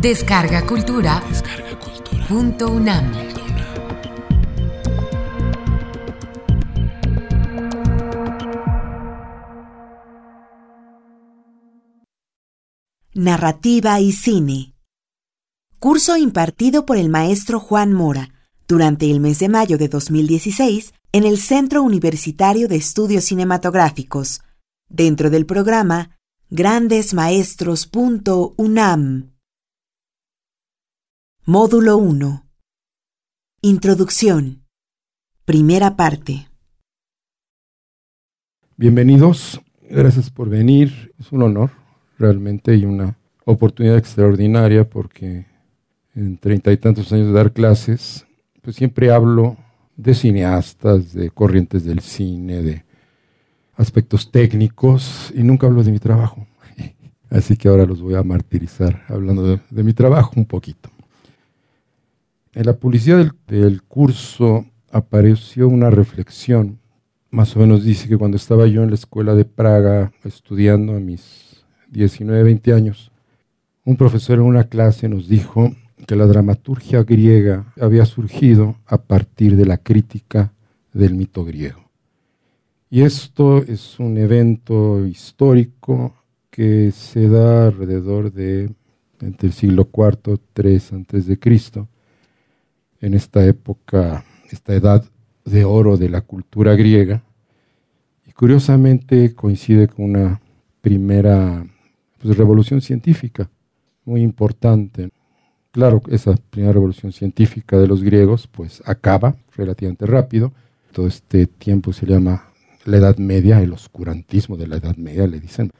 Descarga Cultura. Punto UNAM. Narrativa y cine. Curso impartido por el maestro Juan Mora durante el mes de mayo de 2016 en el Centro Universitario de Estudios Cinematográficos, dentro del programa grandesmaestros.unam. Módulo 1. Introducción. Primera parte. Bienvenidos, gracias por venir. Es un honor realmente y una oportunidad extraordinaria porque en treinta y tantos años de dar clases, pues siempre hablo de cineastas, de corrientes del cine, de aspectos técnicos y nunca hablo de mi trabajo. Así que ahora los voy a martirizar hablando de, mi trabajo un poquito. En la publicidad del, curso apareció una reflexión, más o menos dice que cuando estaba yo en la escuela de Praga estudiando a mis 19, 20 años, un profesor en una clase nos dijo que la dramaturgia griega había surgido a partir de la crítica del mito griego. Y esto es un evento histórico que se da alrededor de entre el siglo IV, III antes de Cristo, en esta época, esta edad de oro de la cultura griega, y curiosamente coincide con una primera pues, revolución científica muy importante. Claro, esa primera revolución científica de los griegos pues acaba relativamente rápido. Todo este tiempo se llama la Edad Media, el oscurantismo de la Edad Media, le dicen.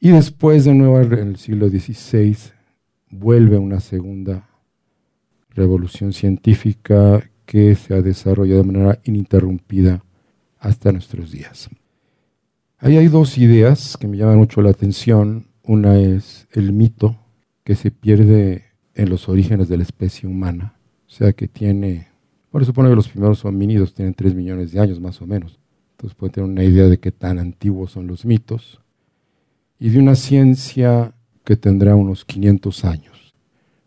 Y después de nuevo en el siglo XVI vuelve una segunda revolución científica que se ha desarrollado de manera ininterrumpida hasta nuestros días. Ahí hay dos ideas que me llaman mucho la atención. Una es el mito que se pierde en los orígenes de la especie humana, o sea que tiene, bueno, supone que los primeros homínidos tienen 3 millones de años más o menos, entonces pueden tener una idea de qué tan antiguos son los mitos, y de una ciencia que tendrá unos 500 años.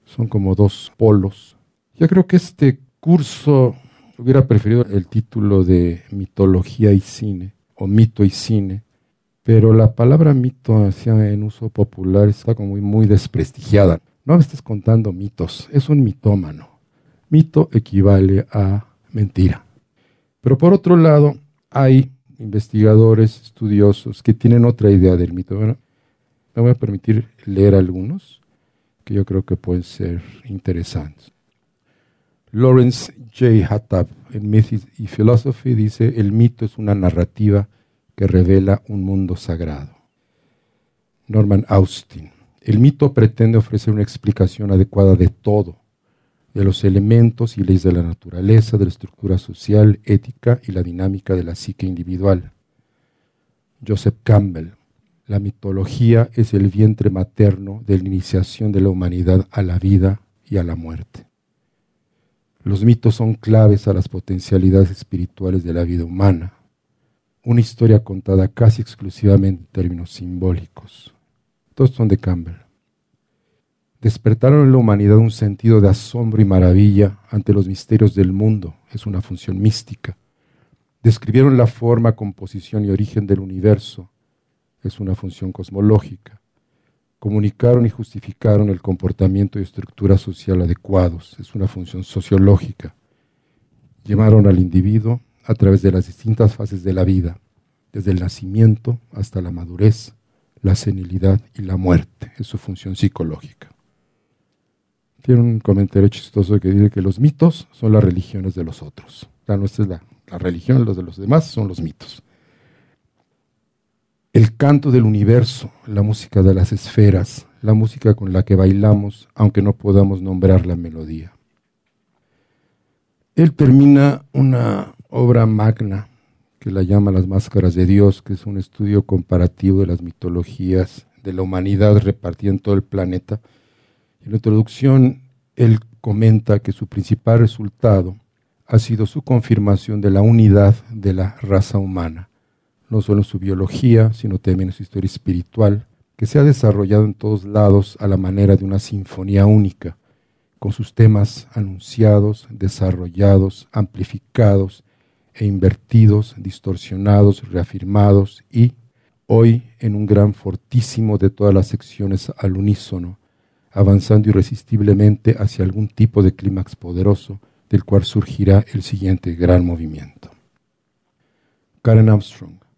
Son como dos polos. Yo creo que este curso hubiera preferido el título de mitología y cine, o mito y cine, pero la palabra mito en uso popular está como muy, desprestigiada. No me estés contando mitos, es un mitómano. Mito equivale a mentira. Pero por otro lado, hay investigadores, estudiosos que tienen otra idea del mito. me voy a permitir leer algunos que yo creo que pueden ser interesantes. Lawrence J. Hattab en Myths y Philosophy dice, el mito es una narrativa que revela un mundo sagrado. Norman Austin. El mito pretende ofrecer una explicación adecuada de todo, de los elementos y leyes de la naturaleza, de la estructura social, ética y la dinámica de la psique individual. Joseph Campbell. La mitología es el vientre materno de la iniciación de la humanidad a la vida y a la muerte. Los mitos son claves a las potencialidades espirituales de la vida humana una historia contada casi exclusivamente en términos simbólicos. Todos son de Campbell. Despertaron en la humanidad un sentido de asombro y maravilla ante los misterios del mundo, es una función mística. Describieron la forma, composición y origen del universo, es una función cosmológica. Comunicaron y justificaron el comportamiento y estructura social adecuados, es una función sociológica. Llamaron al individuo a través de las distintas fases de la vida, desde el nacimiento hasta la madurez, la senilidad y la muerte. Es su función psicológica. Tiene un comentario chistoso que dice que los mitos son las religiones de los otros. La nuestra es la, la religión, los de los demás son los mitos. El canto del universo, la música de las esferas, la música con la que bailamos, aunque no podamos nombrar la melodía. Él termina una obra magna que la llama Las Máscaras de Dios, que es un estudio comparativo de las mitologías de la humanidad repartida en todo el planeta. En la introducción, él comenta que su principal resultado ha sido su confirmación de la unidad de la raza humana, no solo en su biología, sino también en su historia espiritual, que se ha desarrollado en todos lados a la manera de una sinfonía única, con sus temas anunciados, desarrollados, amplificados e invertidos, distorsionados, reafirmados y, hoy, en un gran fortísimo de todas las secciones al unísono, avanzando irresistiblemente hacia algún tipo de clímax poderoso, del cual surgirá el siguiente gran movimiento. Karen Armstrong.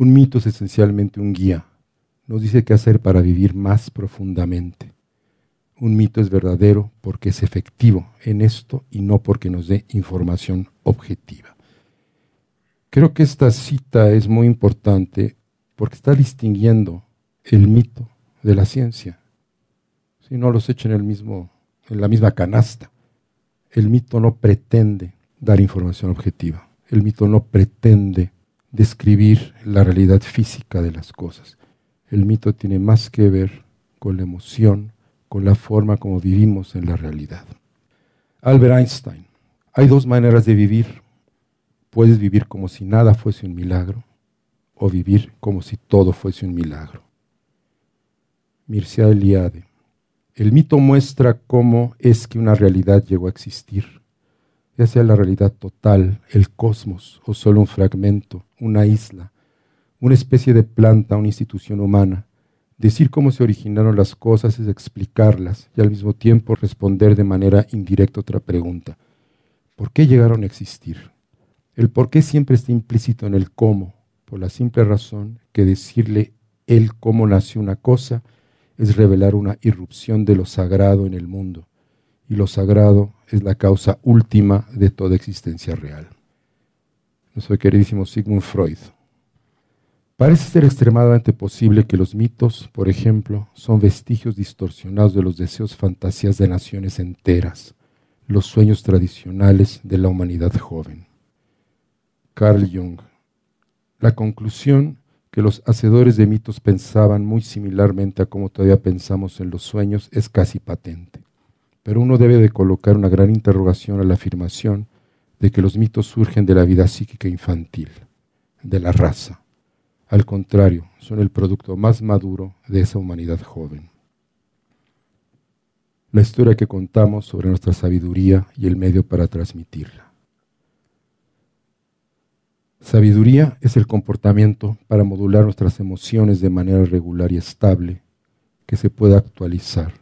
Un mito es esencialmente un guía. Nos dice qué hacer para vivir más profundamente. Un mito es verdadero porque es efectivo en esto y no porque nos dé información objetiva. Creo que esta cita es muy importante porque está distinguiendo el mito de la ciencia. Si no los echa en, el mismo, en la misma canasta. El mito no pretende dar información objetiva. El mito no pretende describir la realidad física de las cosas. El mito tiene más que ver con la emoción, con la forma como vivimos en la realidad. Albert Einstein, hay dos maneras de vivir. Puedes vivir como si nada fuese un milagro o vivir como si todo fuese un milagro. Mircea Eliade, el mito muestra cómo es que una realidad llegó a existir, sea la realidad total, el cosmos o solo un fragmento, una isla, una especie de planta, una institución humana. Decir cómo se originaron las cosas es explicarlas y al mismo tiempo responder de manera indirecta otra pregunta. ¿Por qué llegaron a existir? El por qué siempre está implícito en el cómo, por la simple razón que decirle el cómo nació una cosa es revelar una irrupción de lo sagrado en el mundo, y lo sagrado es la causa última de toda existencia real. Nuestro queridísimo Sigmund Freud. Parece ser extremadamente posible que los mitos, por ejemplo, son vestigios distorsionados de los deseos fantasías de naciones enteras, los sueños tradicionales de la humanidad joven. Carl Jung. La conclusión que los hacedores de mitos pensaban muy similarmente a como todavía pensamos en los sueños es casi patente. Pero uno debe de colocar una gran interrogación a la afirmación de que los mitos surgen de la vida psíquica infantil, de la raza. Al contrario, son el producto más maduro de esa humanidad joven. La historia que contamos sobre nuestra sabiduría y el medio para transmitirla. Sabiduría es el comportamiento para modular nuestras emociones de manera regular y estable, que se pueda actualizar,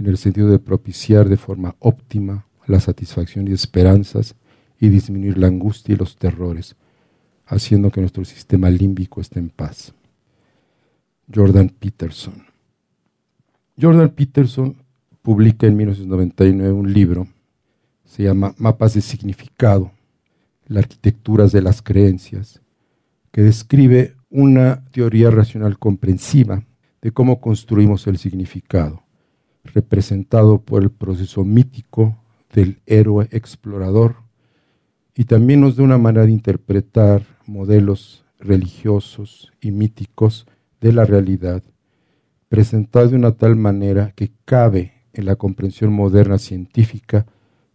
en el sentido de propiciar de forma óptima la satisfacción y esperanzas y disminuir la angustia y los terrores, haciendo que nuestro sistema límbico esté en paz. Jordan Peterson. Jordan Peterson publica en 1999 un libro, se llama Mapas de Significado, la arquitectura de las creencias, que describe una teoría racional comprensiva de cómo construimos el significado, representado por el proceso mítico del héroe explorador, y también nos da una manera de interpretar modelos religiosos y míticos de la realidad, presentado de una tal manera que cabe en la comprensión moderna científica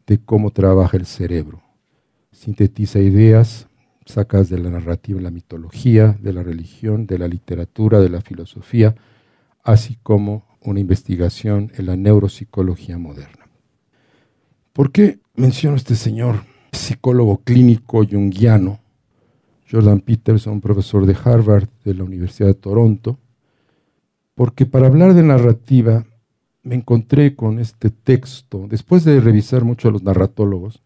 de cómo trabaja el cerebro. Sintetiza ideas sacas de la narrativa, la mitología, de la religión, de la literatura, de la filosofía, así como una investigación en la neuropsicología moderna. ¿Por qué menciono este señor psicólogo clínico junguiano, Jordan Peterson, profesor de Harvard de la Universidad de Toronto? Porque para hablar de narrativa me encontré con este texto, después de revisar mucho a los narratólogos,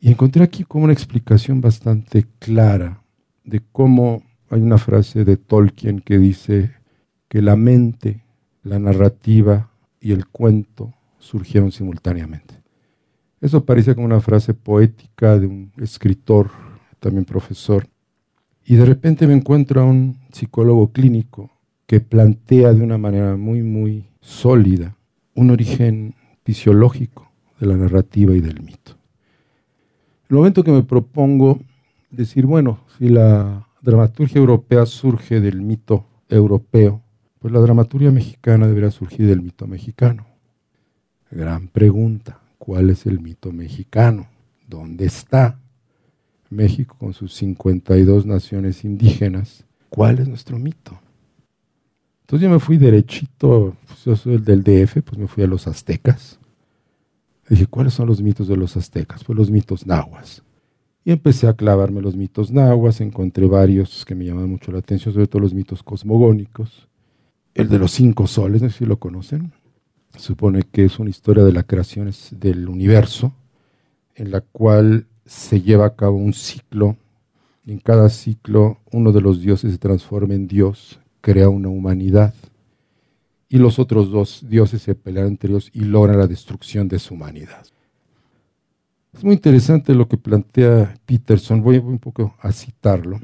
y encontré aquí como una explicación bastante clara de cómo hay una frase de Tolkien que dice que la mente, la narrativa y el cuento surgieron simultáneamente. Eso parece como una frase poética de un escritor, también profesor. Y de repente me encuentro a un psicólogo clínico que plantea de una manera muy, muy sólida un origen fisiológico de la narrativa y del mito el momento que me propongo decir, bueno, si la dramaturgia europea surge del mito europeo, pues la dramaturgia mexicana debería surgir del mito mexicano. Gran pregunta, ¿cuál es el mito mexicano? ¿Dónde está México con sus 52 naciones indígenas? ¿Cuál es nuestro mito? Entonces yo me fui derechito, pues yo soy el del DF, pues me fui a los aztecas. dije, ¿cuáles son los mitos de los aztecas? Pues los mitos nahuas. Y empecé a clavarme los mitos nahuas, encontré varios que me llamaban mucho la atención, sobre todo los mitos cosmogónicos. El de los cinco soles, no sé si lo conocen. Supone que es una historia de la creación del universo, en la cual se lleva a cabo un ciclo. En cada ciclo uno de los dioses se transforma en Dios crea una humanidad y los otros dos dioses se pelean entre ellos y logran la destrucción de su humanidad. Es muy interesante lo que plantea Peterson, voy un poco a citarlo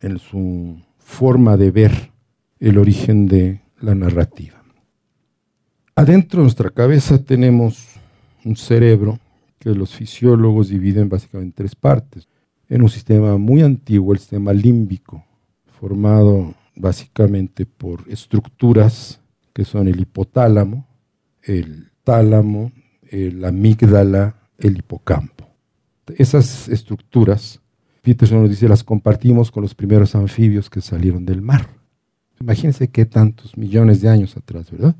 en su forma de ver el origen de la narrativa. Adentro de nuestra cabeza tenemos un cerebro que los fisiólogos dividen básicamente en tres partes. En un sistema muy antiguo, el sistema límbico, formado básicamente por estructuras que son el hipotálamo, el tálamo, la amígdala, el hipocampo. Esas estructuras, Peterson nos dice, las compartimos con los primeros anfibios que salieron del mar. Imagínense qué tantos millones de años atrás, ¿verdad?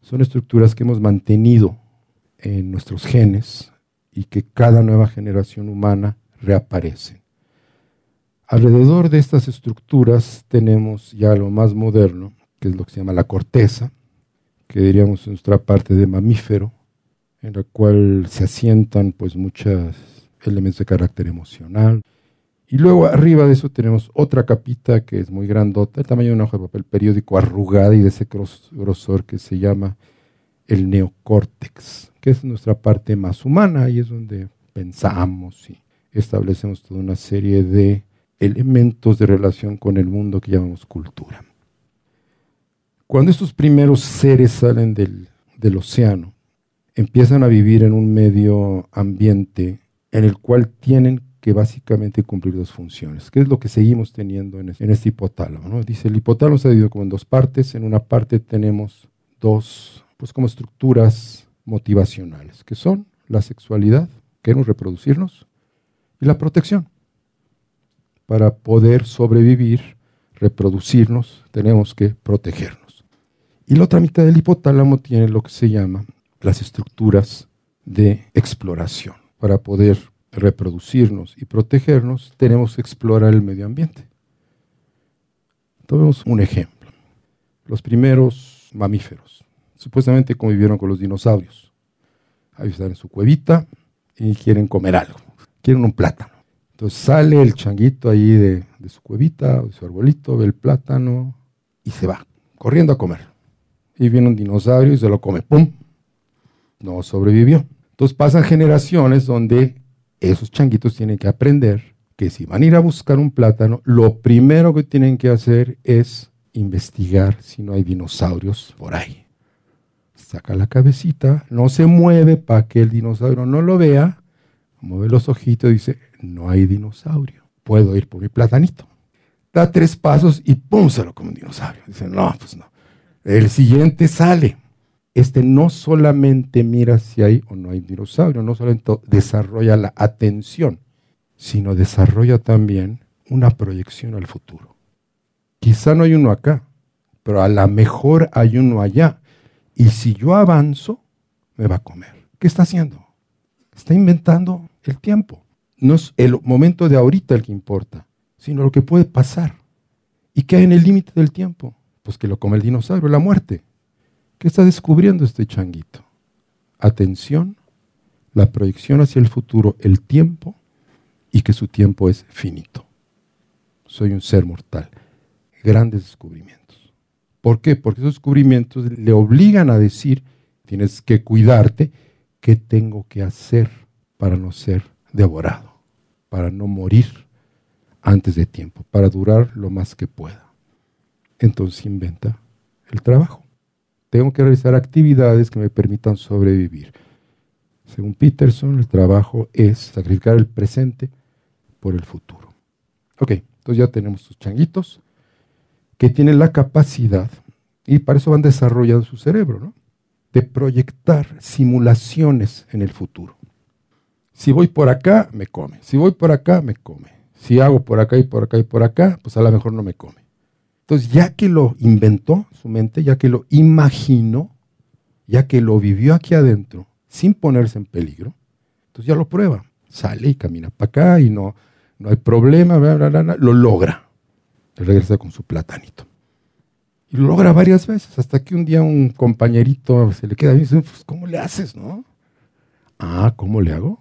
Son estructuras que hemos mantenido en nuestros genes y que cada nueva generación humana reaparece. Alrededor de estas estructuras tenemos ya lo más moderno, que es lo que se llama la corteza, que diríamos nuestra parte de mamífero, en la cual se asientan pues muchos elementos de carácter emocional. Y luego arriba de eso tenemos otra capita que es muy grandota, el tamaño de una hoja de papel periódico arrugada y de ese grosor que se llama el neocórtex, que es nuestra parte más humana, y es donde pensamos y establecemos toda una serie de elementos de relación con el mundo que llamamos cultura. Cuando estos primeros seres salen del, océano, empiezan a vivir en un medio ambiente en el cual tienen que básicamente cumplir dos funciones, que es lo que seguimos teniendo en, este hipotálamo. Dice, el hipotálamo se ha dividido como en dos partes. En una parte tenemos dos, pues como estructuras motivacionales, que son la sexualidad, queremos reproducirnos, y la protección para poder sobrevivir, reproducirnos, tenemos que protegernos. Y la otra mitad del hipotálamo tiene lo que se llama las estructuras de exploración. Para poder reproducirnos y protegernos, tenemos que explorar el medio ambiente. Tomemos un ejemplo. Los primeros mamíferos, supuestamente convivieron con los dinosaurios. Ahí están en su cuevita y quieren comer algo. Quieren un plátano. Entonces sale el changuito ahí de, su cuevita, de su arbolito, ve el plátano y se va, corriendo a comer. Y viene un dinosaurio y se lo come, ¡pum! No sobrevivió. Entonces pasan generaciones donde esos changuitos tienen que aprender que si van a ir a buscar un plátano, lo primero que tienen que hacer es investigar si no hay dinosaurios por ahí. Saca la cabecita, no se mueve para que el dinosaurio no lo vea mueve los ojitos y dice, no hay dinosaurio, puedo ir por mi platanito. Da tres pasos y ¡pum! come un dinosaurio. Dice, no, pues no. El siguiente sale. Este no solamente mira si hay o no hay dinosaurio, no solamente desarrolla la atención, sino desarrolla también una proyección al futuro. Quizá no hay uno acá, pero a lo mejor hay uno allá. Y si yo avanzo, me va a comer. ¿Qué está haciendo? Está inventando el tiempo. No es el momento de ahorita el que importa, sino lo que puede pasar. ¿Y qué hay en el límite del tiempo? Pues que lo come el dinosaurio, la muerte. ¿Qué está descubriendo este changuito? Atención, la proyección hacia el futuro, el tiempo, y que su tiempo es finito. Soy un ser mortal. Grandes descubrimientos. ¿Por qué? Porque esos descubrimientos le obligan a decir, tienes que cuidarte, ¿qué tengo que hacer? para no ser devorado, para no morir antes de tiempo, para durar lo más que pueda. Entonces inventa el trabajo. Tengo que realizar actividades que me permitan sobrevivir. Según Peterson, el trabajo es sacrificar el presente por el futuro. Ok, entonces ya tenemos sus changuitos que tienen la capacidad, y para eso van desarrollando su cerebro, ¿no? de proyectar simulaciones en el futuro. Si voy por acá, me come. Si voy por acá, me come. Si hago por acá y por acá y por acá, pues a lo mejor no me come. Entonces, ya que lo inventó su mente, ya que lo imaginó, ya que lo vivió aquí adentro, sin ponerse en peligro, entonces ya lo prueba. Sale y camina para acá y no, no hay problema, lo logra. Regresa con su platanito. Y lo logra varias veces, hasta que un día un compañerito se le queda y dice, pues, ¿cómo le haces, no? Ah, ¿cómo le hago?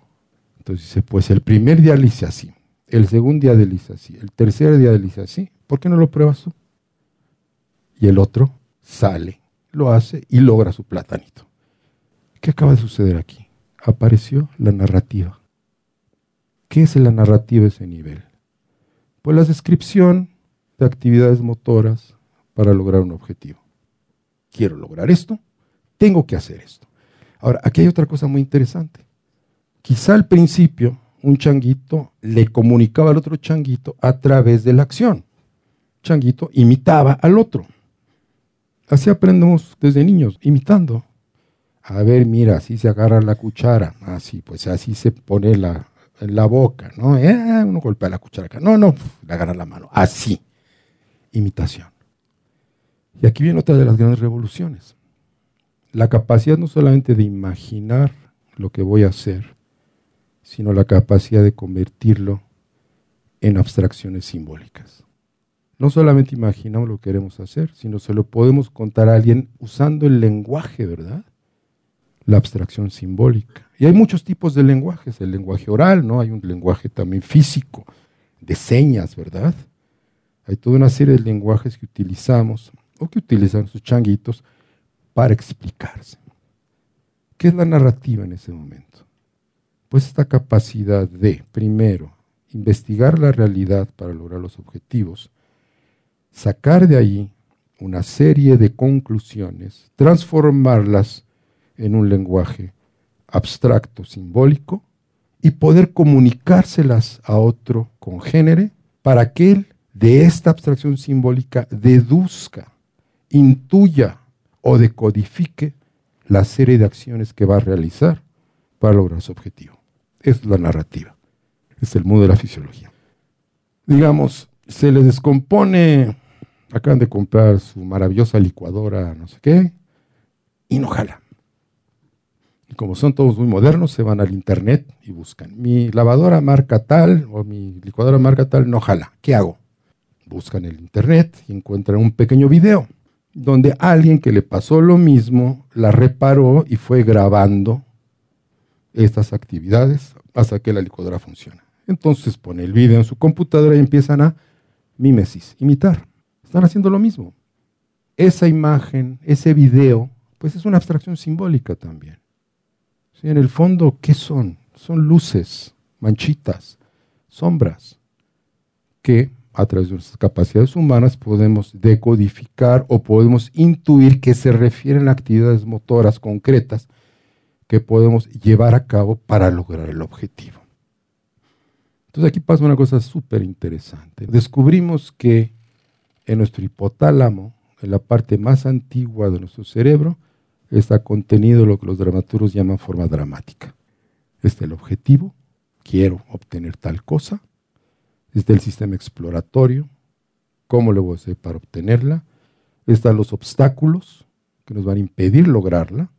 Entonces dice, pues el primer día le hice así, el segundo día le hice así, el tercer día le hice así. ¿Por qué no lo pruebas tú? Y el otro sale, lo hace y logra su platanito. ¿Qué acaba de suceder aquí? Apareció la narrativa. ¿Qué es la narrativa a ese nivel? Pues la descripción de actividades motoras para lograr un objetivo. Quiero lograr esto, tengo que hacer esto. Ahora, aquí hay otra cosa muy interesante. Quizá al principio un changuito le comunicaba al otro changuito a través de la acción. Changuito imitaba al otro. Así aprendemos desde niños, imitando. A ver, mira, así se agarra la cuchara. Así, pues así se pone la, la boca, ¿no? Eh, uno golpea la cuchara acá. No, no, le agarra la mano. Así. Imitación. Y aquí viene otra de las grandes revoluciones. La capacidad no solamente de imaginar lo que voy a hacer, sino la capacidad de convertirlo en abstracciones simbólicas. No solamente imaginamos lo que queremos hacer, sino se lo podemos contar a alguien usando el lenguaje, ¿verdad? La abstracción simbólica. Y hay muchos tipos de lenguajes, el lenguaje oral, ¿no? Hay un lenguaje también físico, de señas, ¿verdad? Hay toda una serie de lenguajes que utilizamos o que utilizan sus changuitos para explicarse. ¿Qué es la narrativa en ese momento? Pues esta capacidad de, primero, investigar la realidad para lograr los objetivos, sacar de ahí una serie de conclusiones, transformarlas en un lenguaje abstracto, simbólico, y poder comunicárselas a otro congénere para que él de esta abstracción simbólica deduzca, intuya o decodifique la serie de acciones que va a realizar para lograr su objetivo. Es la narrativa, es el mundo de la fisiología. Digamos, se les descompone, acaban de comprar su maravillosa licuadora, no sé qué, y no jala. Y como son todos muy modernos, se van al internet y buscan, mi lavadora marca tal o mi licuadora marca tal no jala, ¿qué hago? Buscan el internet y encuentran un pequeño video donde alguien que le pasó lo mismo la reparó y fue grabando estas actividades hasta que la licuadora funciona. Entonces pone el video en su computadora y empiezan a mimesis, imitar. Están haciendo lo mismo. Esa imagen, ese video, pues es una abstracción simbólica también. En el fondo, ¿qué son? Son luces, manchitas, sombras, que a través de nuestras capacidades humanas podemos decodificar o podemos intuir que se refieren a actividades motoras concretas que podemos llevar a cabo para lograr el objetivo. Entonces aquí pasa una cosa súper interesante. Descubrimos que en nuestro hipotálamo, en la parte más antigua de nuestro cerebro, está contenido lo que los dramaturgos llaman forma dramática. Este es el objetivo, quiero obtener tal cosa, Está el sistema exploratorio, cómo le voy a hacer para obtenerla. Están los obstáculos que nos van a impedir lograrla.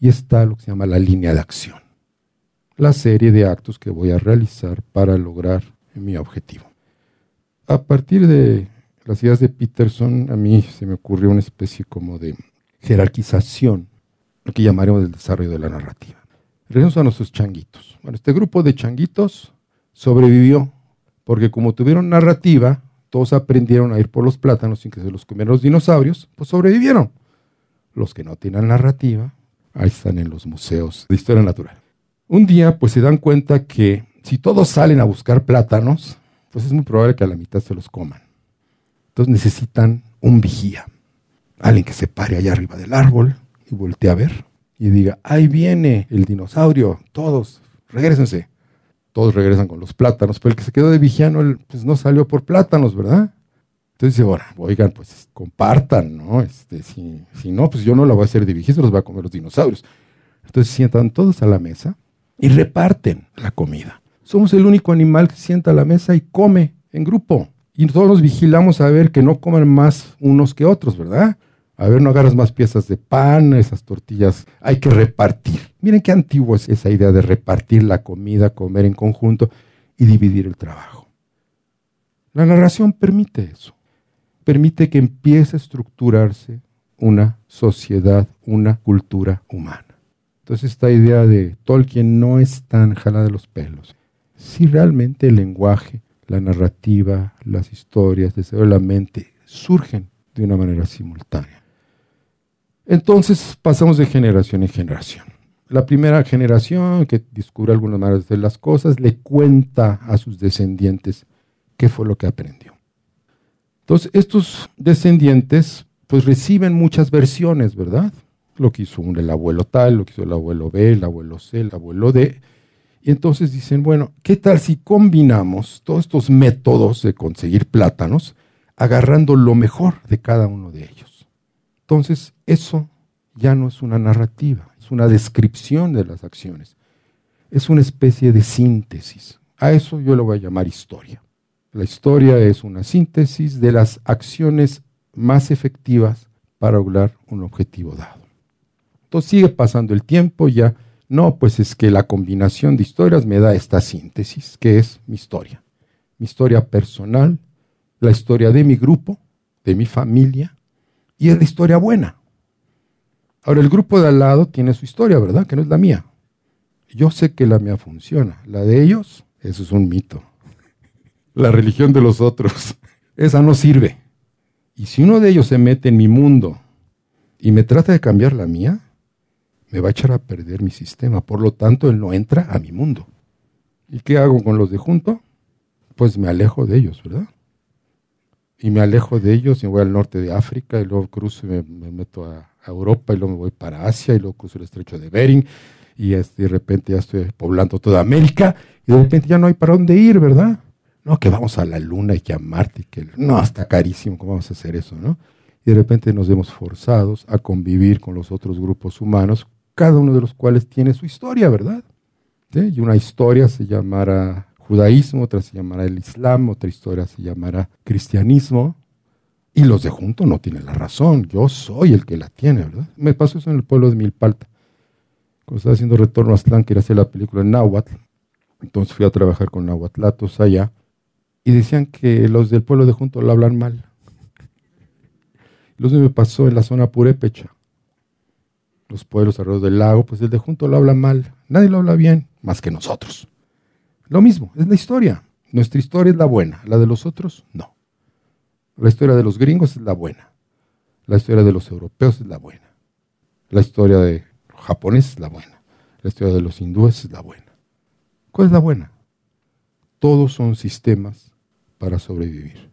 Y está lo que se llama la línea de acción. La serie de actos que voy a realizar para lograr mi objetivo. A partir de las ideas de Peterson, a mí se me ocurrió una especie como de jerarquización, lo que llamaremos el desarrollo de la narrativa. Regresamos a nuestros changuitos. Bueno, este grupo de changuitos sobrevivió porque como tuvieron narrativa, todos aprendieron a ir por los plátanos sin que se los comieran los dinosaurios, pues sobrevivieron. Los que no tienen narrativa, ahí están en los museos de historia natural. Un día, pues se dan cuenta que si todos salen a buscar plátanos, pues es muy probable que a la mitad se los coman. Necesitan un vigía, alguien que se pare allá arriba del árbol y voltee a ver y diga, ahí viene el dinosaurio, todos, regresense todos regresan con los plátanos, pero el que se quedó de vigiano, pues no salió por plátanos, ¿verdad? Entonces dice, bueno, oigan, pues compartan, ¿no? Este, si, si no, pues yo no la voy a hacer de vigía, se los va a comer los dinosaurios. Entonces sientan todos a la mesa y reparten la comida. Somos el único animal que sienta a la mesa y come en grupo Y todos nos vigilamos a ver que no coman más unos que otros, ¿verdad? A ver, no agarras más piezas de pan, esas tortillas, hay que repartir. Miren qué antiguo es esa idea de repartir la comida, comer en conjunto y dividir el trabajo. La narración permite eso, permite que empiece a estructurarse una sociedad, una cultura humana. Entonces esta idea de Tolkien no es tan jala de los pelos. Si realmente el lenguaje, la narrativa, las historias, desde la mente surgen de una manera simultánea. Entonces pasamos de generación en generación. La primera generación que descubre algunas maneras de las cosas le cuenta a sus descendientes qué fue lo que aprendió. Entonces estos descendientes pues reciben muchas versiones, ¿verdad? Lo que hizo el abuelo tal, lo que hizo el abuelo B, el abuelo C, el abuelo D. Y entonces dicen, bueno, ¿qué tal si combinamos todos estos métodos de conseguir plátanos agarrando lo mejor de cada uno de ellos? Entonces, eso ya no es una narrativa, es una descripción de las acciones. Es una especie de síntesis. A eso yo lo voy a llamar historia. La historia es una síntesis de las acciones más efectivas para lograr un objetivo dado. Entonces sigue pasando el tiempo, ya no, pues es que la combinación de historias me da esta síntesis, que es mi historia. Mi historia personal, la historia de mi grupo, de mi familia, y es la historia buena. Ahora, el grupo de al lado tiene su historia, ¿verdad? Que no es la mía. Yo sé que la mía funciona. La de ellos, eso es un mito. La religión de los otros, esa no sirve. Y si uno de ellos se mete en mi mundo y me trata de cambiar la mía, me va a echar a perder mi sistema. Por lo tanto, él no entra a mi mundo. ¿Y qué hago con los de junto? Pues me alejo de ellos, ¿verdad? y me alejo de ellos y voy al norte de África y luego cruzo y me, meto a, Europa y luego me voy para Asia y luego cruzo el estrecho de Bering y de repente ya estoy poblando toda América y de repente ya no hay para dónde ir, ¿verdad? No, que vamos a la luna y que a Marte y que no, está carísimo, ¿cómo vamos a hacer eso, no? Y de repente nos vemos forzados a convivir con los otros grupos humanos, cada uno de los cuales tiene su historia, ¿verdad? Y una historia se llamará judaísmo, otra se llamará el islam, otra historia se llamará cristianismo. Y los de junto no tienen la razón, yo soy el que la tiene, ¿verdad? Me pasó eso en el pueblo de Milpalta. Cuando estaba haciendo retorno a Aztlán, quería hacer la película en Náhuatl. Entonces fui a trabajar con Nahuatlatos allá. Y decían que los del pueblo de junto lo hablan mal. Los me pasó en la zona purépecha. Los pueblos alrededor del lago, pues el de junto lo habla mal. Nadie lo habla bien, más que nosotros. Lo mismo, es la historia. Nuestra historia es la buena, la de los otros no. La historia de los gringos es la buena. La historia de los europeos es la buena. La historia de los japoneses es la buena. La historia de los hindúes es la buena. ¿Cuál es la buena? Todos son sistemas para sobrevivir.